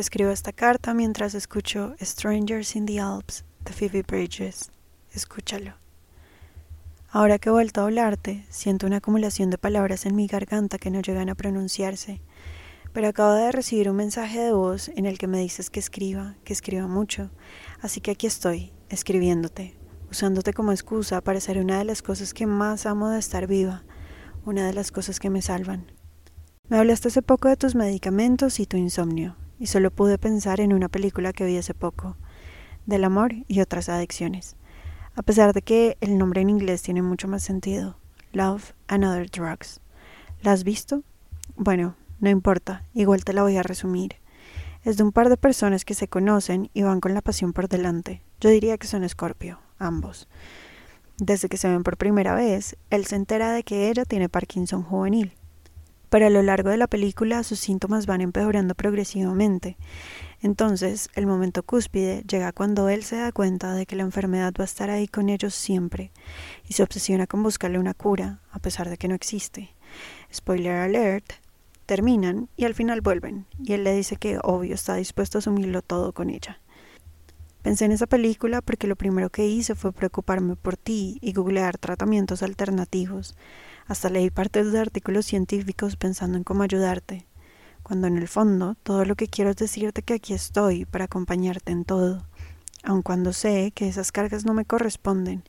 Escribo esta carta mientras escucho Strangers in the Alps de Phoebe Bridges. Escúchalo. Ahora que he vuelto a hablarte, siento una acumulación de palabras en mi garganta que no llegan a pronunciarse. Pero acabo de recibir un mensaje de voz en el que me dices que escriba, que escriba mucho. Así que aquí estoy, escribiéndote, usándote como excusa para ser una de las cosas que más amo de estar viva, una de las cosas que me salvan. Me hablaste hace poco de tus medicamentos y tu insomnio, y solo pude pensar en una película que vi hace poco, del amor y otras adicciones. A pesar de que el nombre en inglés tiene mucho más sentido, Love and Other Drugs. ¿La has visto? Bueno, no importa, igual te la voy a resumir. Es de un par de personas que se conocen y van con la pasión por delante. Yo diría que son Scorpio, ambos. Desde que se ven por primera vez, él se entera de que ella tiene Parkinson juvenil pero a lo largo de la película sus síntomas van empeorando progresivamente. Entonces, el momento cúspide llega cuando él se da cuenta de que la enfermedad va a estar ahí con ellos siempre y se obsesiona con buscarle una cura, a pesar de que no existe. Spoiler alert, terminan y al final vuelven, y él le dice que obvio está dispuesto a asumirlo todo con ella. Pensé en esa película porque lo primero que hice fue preocuparme por ti y googlear tratamientos alternativos. Hasta leí partes de artículos científicos pensando en cómo ayudarte, cuando en el fondo todo lo que quiero es decirte que aquí estoy para acompañarte en todo, aun cuando sé que esas cargas no me corresponden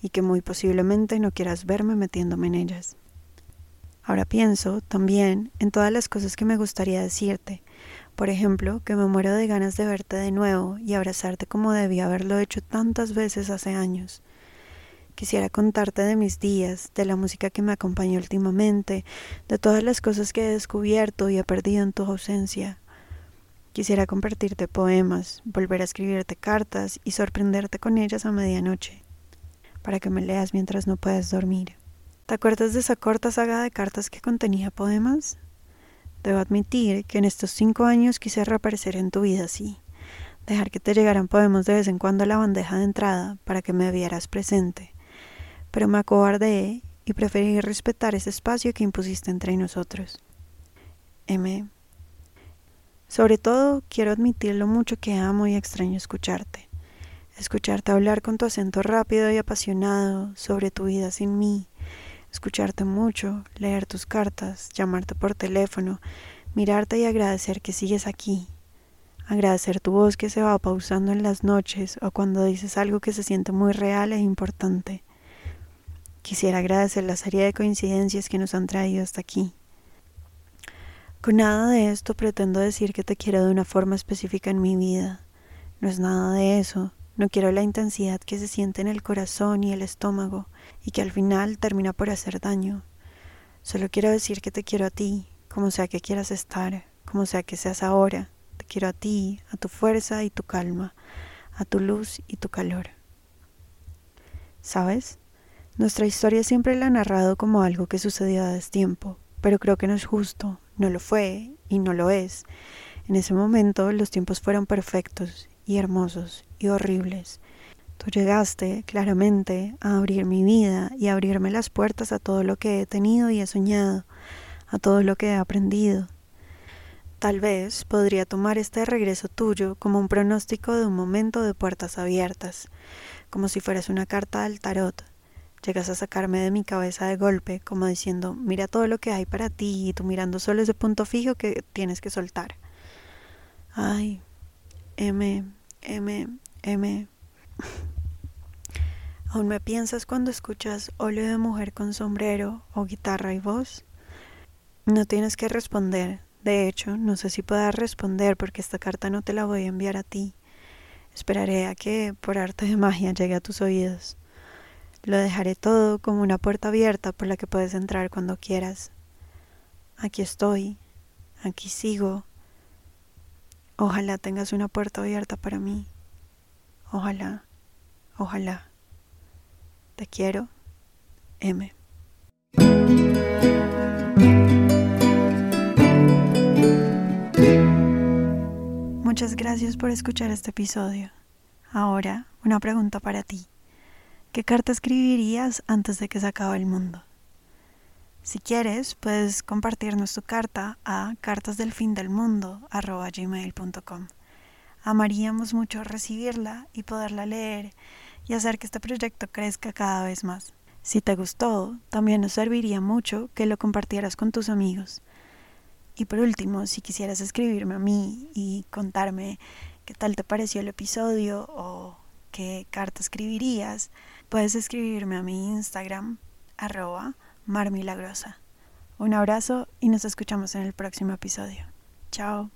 y que muy posiblemente no quieras verme metiéndome en ellas. Ahora pienso también en todas las cosas que me gustaría decirte, por ejemplo, que me muero de ganas de verte de nuevo y abrazarte como debía haberlo hecho tantas veces hace años, Quisiera contarte de mis días, de la música que me acompañó últimamente, de todas las cosas que he descubierto y he perdido en tu ausencia. Quisiera compartirte poemas, volver a escribirte cartas y sorprenderte con ellas a medianoche, para que me leas mientras no puedas dormir. ¿Te acuerdas de esa corta saga de cartas que contenía poemas? Debo admitir que en estos cinco años quise reaparecer en tu vida así, dejar que te llegaran poemas de vez en cuando a la bandeja de entrada para que me vieras presente, pero me acobardé y preferí respetar ese espacio que impusiste entre nosotros. M. Sobre todo, quiero admitir lo mucho que amo y extraño escucharte. Escucharte hablar con tu acento rápido y apasionado sobre tu vida sin mí. Escucharte mucho, leer tus cartas, llamarte por teléfono, mirarte y agradecer que sigues aquí. Agradecer tu voz que se va pausando en las noches o cuando dices algo que se siente muy real e importante. Quisiera agradecer la serie de coincidencias que nos han traído hasta aquí. Con nada de esto pretendo decir que te quiero de una forma específica en mi vida. No es nada de eso. No quiero la intensidad que se siente en el corazón y el estómago y que al final termina por hacer daño. Solo quiero decir que te quiero a ti, como sea que quieras estar, como sea que seas ahora. Te quiero a ti, a tu fuerza y tu calma, a tu luz y tu calor. ¿Sabes? Nuestra historia siempre la ha narrado como algo que sucedió a destiempo, pero creo que no es justo, no lo fue y no lo es. En ese momento los tiempos fueron perfectos y hermosos y horribles. Tú llegaste claramente a abrir mi vida y a abrirme las puertas a todo lo que he tenido y he soñado, a todo lo que he aprendido. Tal vez podría tomar este regreso tuyo como un pronóstico de un momento de puertas abiertas, como si fueras una carta del tarot Llegas a sacarme de mi cabeza de golpe, como diciendo, mira todo lo que hay para ti y tú mirando solo ese punto fijo que tienes que soltar. Ay, M, M, M. ¿Aún me piensas cuando escuchas óleo de mujer con sombrero o guitarra y voz? No tienes que responder. De hecho, no sé si puedas responder porque esta carta no te la voy a enviar a ti. Esperaré a que, por arte de magia, llegue a tus oídos. Lo dejaré todo como una puerta abierta por la que puedes entrar cuando quieras. Aquí estoy, aquí sigo. Ojalá tengas una puerta abierta para mí. Ojalá, ojalá. Te quiero, M. Muchas gracias por escuchar este episodio. Ahora, una pregunta para ti. ¿Qué carta escribirías antes de que se acabe el mundo? Si quieres, puedes compartirnos tu carta a cartasdelfindelmundo.com. Amaríamos mucho recibirla y poderla leer y hacer que este proyecto crezca cada vez más. Si te gustó, también nos serviría mucho que lo compartieras con tus amigos. Y por último, si quisieras escribirme a mí y contarme qué tal te pareció el episodio o qué carta escribirías, puedes escribirme a mi Instagram, arroba marmilagrosa. Un abrazo y nos escuchamos en el próximo episodio. Chao.